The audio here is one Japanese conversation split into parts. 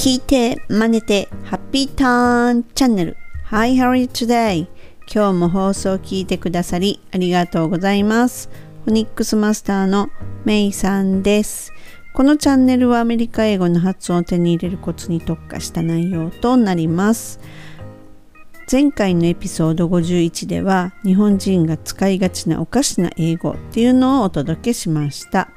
聞いて、真似て、ハッピーターンチャンネル。Hi, how are you today? 今日も放送を聞いてくださりありがとうございます。フォニックスマスターのメイさんです。このチャンネルはアメリカ英語の発音を手に入れるコツに特化した内容となります。前回のエピソード51では日本人が使いがちなおかしな英語っていうのをお届けしました。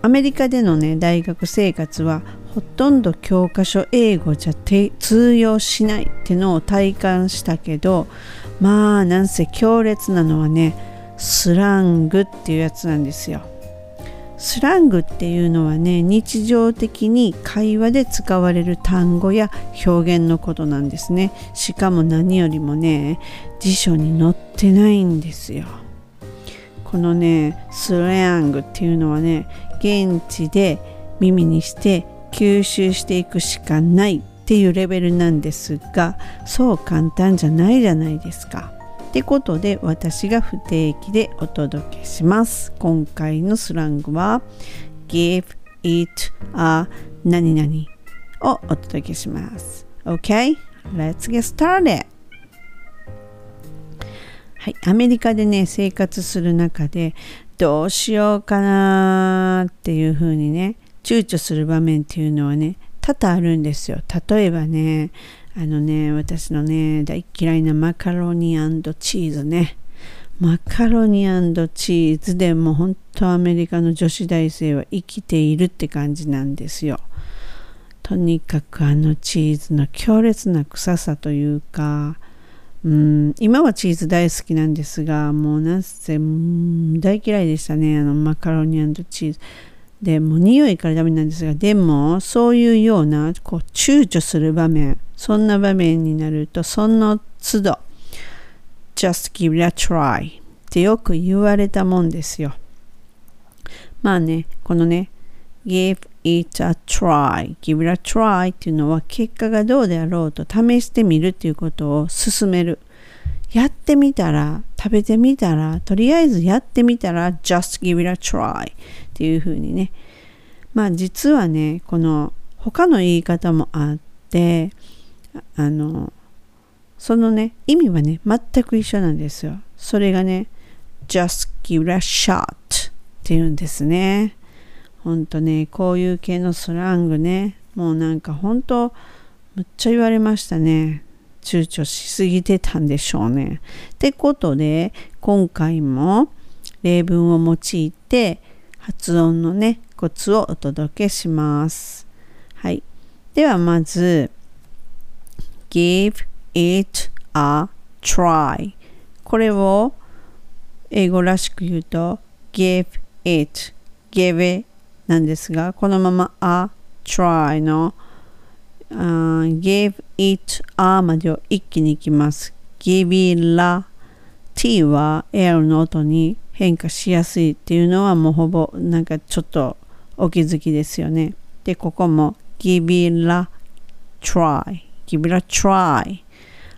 アメリカでのね大学生活はほとんど教科書英語じゃ通用しないってのを体感したけどまあなんせ強烈なのはねスラングっていうやつなんですよ。スラングっていうのはね日常的に会話で使われる単語や表現のことなんですねしかも何よりもね辞書に載ってないんですよこのねスラングっていうのはね現地で耳にして吸収していくしかないっていうレベルなんですがそう簡単じゃないじゃないですか。ってことで私が不定期でお届けします。今回のスラングは give it a 何々をお届けします。OK? Let's get started! はい、アメリカでね生活する中でどうしようかなっていうふうにね躊躇する場面っていうのはね多々あるんですよ。例えばねあのね私のね大嫌いなマカロニチーズね。マカロニチーズでも本当アメリカの女子大生は生きているって感じなんですよ。とにかくあのチーズの強烈な臭さというかうん今はチーズ大好きなんですがもうなんせ大嫌いでしたねあのマカロニチーズ。でも匂いからダメなんですがでもそういうようなこう躊躇する場面そんな場面になるとその都度 just give it a try ってよく言われたもんですよ。まあねこのね give it a try give it a try っていうのは結果がどうであろうと試してみるっていうことを勧める。やってみたら食べてみたらとりあえずやってみたら just give it a try っていうふうにね。まあ実はねこの他の言い方もあってあのそのね意味はね全く一緒なんですよ。それがね just give a shot っていうんですね。ほんとねこういう系のスラングねもうなんか本当むっちゃ言われましたね。躊躇しすぎてたんでしょうね。ってことで今回も例文を用いて発音のねコツをお届けします。はい。ではまず give it a try これを英語らしく言うと give it give it なんですがこのまま a try の、uh, give it a までを一気にいきます。give it la t は l の音に変化しやすいっていうのはもうほぼなんかちょっとお気づきですよね。でここも give it a try give it a try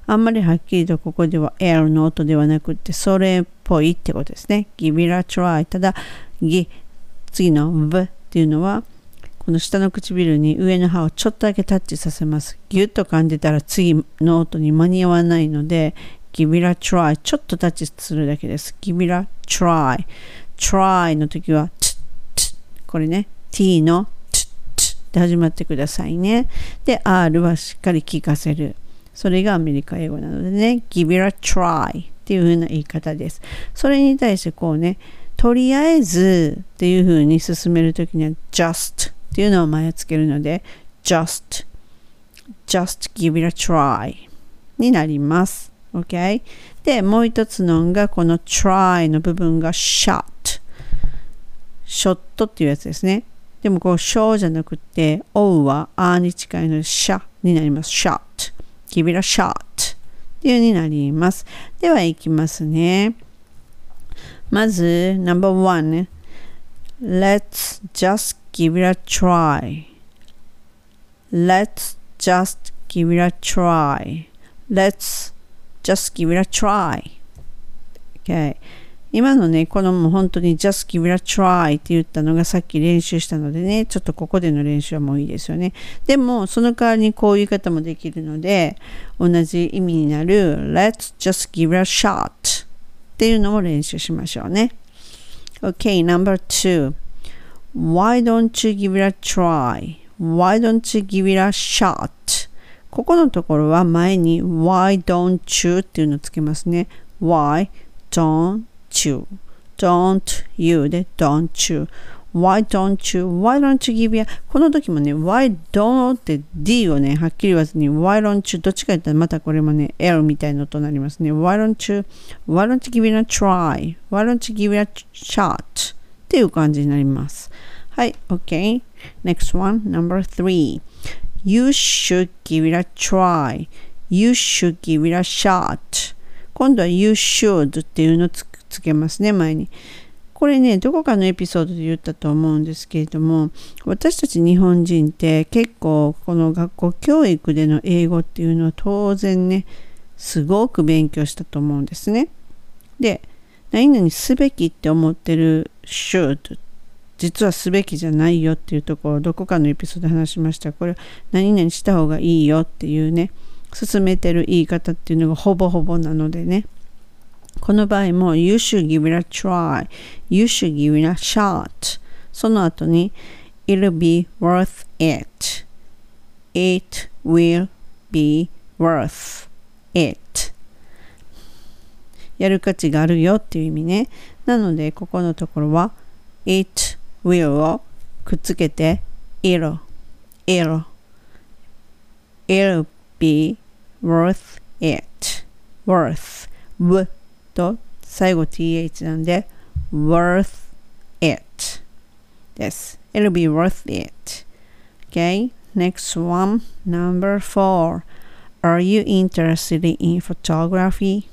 あんまりはっきりとここでは L の音ではなくてそれっぽいってことですね。Give it a try ただぎ次の V っていうのはこの下の唇に上の歯をちょっとだけタッチさせます。ぎゅっと噛んでたら次の音に間に合わないので give it a try ちょっとタッチするだけです give it a try try の時は t, t これね t ので始まってくださいね。で、R はしっかり聞かせる。それがアメリカ英語なのでね、give it a try っていう風な言い方です。それに対してこうね、とりあえずっていう風に進めるときには just っていうのを前をつけるので just just give it a try になります。OK? で、もう一つのがこの try の部分が shot ショットっていうやつですね。でもこう、ショーじゃなくて、O はあに近いので、シャになります。shot。give it a shot っていうになります。では、いきますね。まず、number one。Let's just give it a try. Let's just give it a try. Let's just give it a try. Okay. 今のね、このもう本当に just give it a try って言ったのがさっき練習したのでね、ちょっとここでの練習はもういいですよね。でも、その代わりにこういう言い方もできるので、同じ意味になる let's just give it a shot っていうのも練習しましょうね。Okay, number two. Why don't you give it a try? Why don't you give it a shot? ここのところは前に Why don't you っていうのをつけますね。Why don't you? Don't you で don't you? Why don't you? Why don't you give me a この時もね、Why don't って D をね、はっきり言わずに Why don't you? どっちか言ったらまたこれもね、L みたいなのとなりますね。Why don't you? Why don't you give it a try? Why don't you give it a shot? っていう感じになります。はい、OK。Next one, number three. You should give it a try. You should give it a shot. 今度は You should っていうのをつつけますね、前に。これね、どこかのエピソードで言ったと思うんですけれども、私たち日本人って結構この学校教育での英語っていうのは当然ね、すごく勉強したと思うんですね。で、何々すべきって思ってる should 実はすべきじゃないよっていうところをどこかのエピソードで話しました。これ何々した方がいいよっていうね、進めてる言い方っていうのがほぼほぼなのでね。この場合も You should give it a try. You should give it a shot. その後に It'll be worth it. It will be worth it. やる価値があるよっていう意味ね。なので、ここのところは it will をくっつけて it'll, it'll, it'll be worth it. worth, w と最後 th なんで worth it です。It'll be worth it. Okay, next one, number four. Are you interested in photography?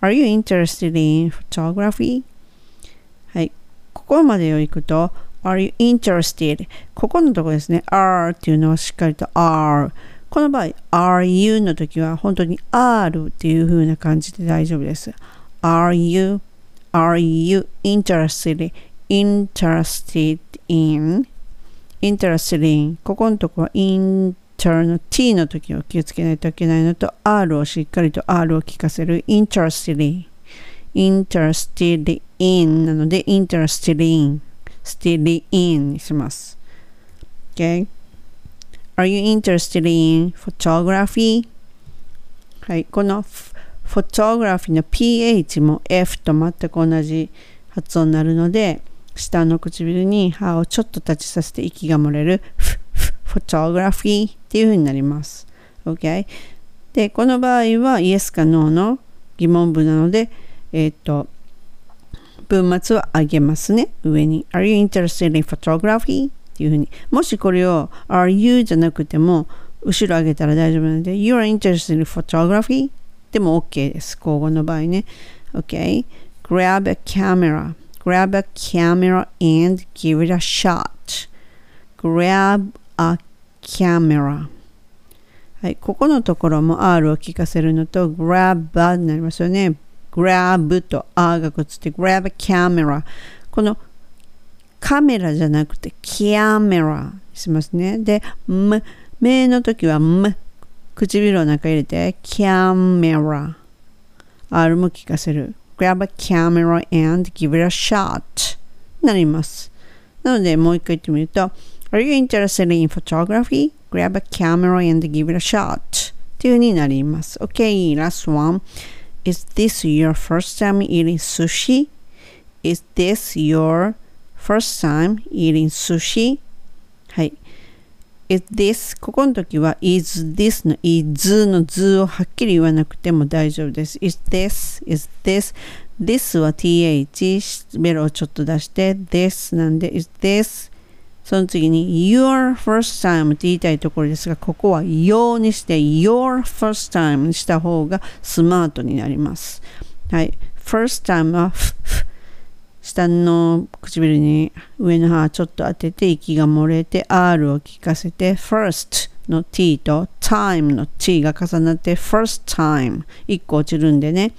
Are you interested in photography? ここまでを行くと、Are you interested? ここのとこですね。R っていうのはしっかりと R。この場合、are you の時は本当に R っていう風な感じで大丈夫です。Are you, are you interested, interested in, interested in ここのところ inter の t の時を気をつけないといけないのと R をしっかりと R を聞かせる interested in, interested in なので interested in, still in にします。Okay? Are you interested in photography? はい、この photography の ph も f と全く同じ発音になるので、下の唇に歯をちょっと立ちさせて息が漏れる photography っていう風になります。OK? で、この場合は Yes か No の疑問文なので、えっ、ー、と、文末を上げますね。上に。Are you interested in photography? っていうふうに。もしこれを Are you じゃなくても後ろ上げたら大丈夫なので You are interested in photography でも OK です。交互の場合ね。OK? Grab a camera. Grab a camera and give it a shot. Grab a camera. はい、ここのところも R を聞かせるのと grab になりますよね。Grab と R がくっつって grab a camera。このカメラじゃなくてキャメラしますね。で、む、目の時はむ、唇を中入れてキャメラ。R も聞かせる。grab a camera and give it a shot なります。なので、もう一回言ってみると、Are you interested in photography? Grab a camera and give it a shot っていう風になります。OK, last one. Is this your first time eating sushi? Is this your first time eating sushi はい is this ここの時は is this の is の図をはっきり言わなくても大丈夫です is this is this this は th ベロをちょっと出して this なんで is this その次に your first time って言いたいところですがここは your にして your first time にした方がスマートになります。はい。first time は下の唇に上の歯ちょっと当てて息が漏れて R を聞かせて first の t と time の t が重なって first time 1個落ちるんでね。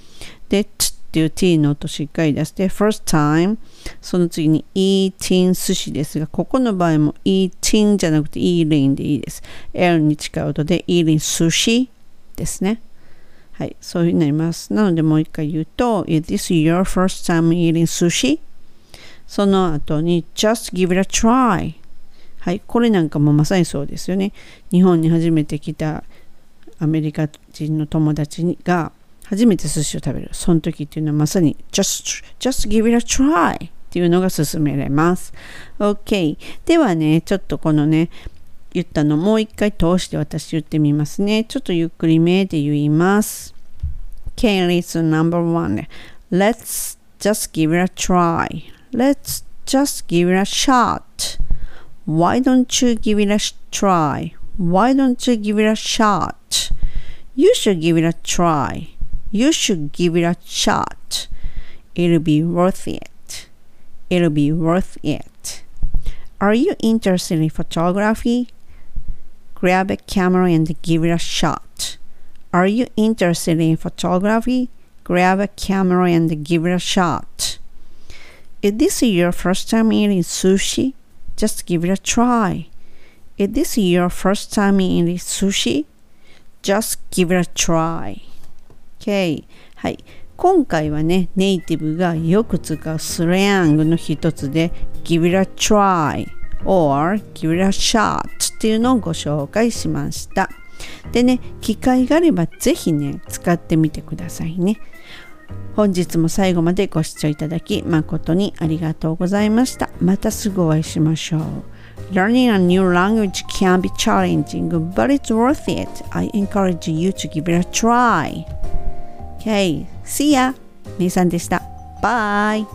で t っていう t の音しっかり出して first time その次に eating 寿司ですがここの場合も eating じゃなくて eating でいいです L に近い音で eating 寿司ですねはい、そういうふうになります。なのでもう一回言うと、Is this your first time eating sushi? その後に Just give it a try はい、これなんかもまさにそうですよね。日本に初めて来たアメリカ人の友達が初めて寿司を食べる。その時っていうのはまさに just, just give it a try っていうのが勧められます。OK。ではね、ちょっとこのね、言ったのもう一回通して私言ってみますね。ちょっとゆっくりめで言います。Okay, listen number one. Let's just give it a try. Let's just give it a shot. Why don't you give it a try? Why don't you give it a shot? You should give it a try. You should give it a shot. It'll be worth it. It'll be worth it. Are you interested in photography? Grab a camera and give it a shot. Are you interested in photography? Grab a camera and give it a shot. If this is your first time eating sushi? Just give it a try. If this is your first time eating sushi? Just give it a try. OK はい。今回はね、ネイティブがよく使うスラングの一つで give it a try or give it a shot っていうのをご紹介しました。でね、機会があればぜひね、使ってみてくださいね。本日も最後までご視聴いただき誠にありがとうございました。またすぐお会いしましょう。Learning a new language can be challenging, but it's worth it. I encourage you to give it a try. Okay, see ya! めいさんでした。Bye!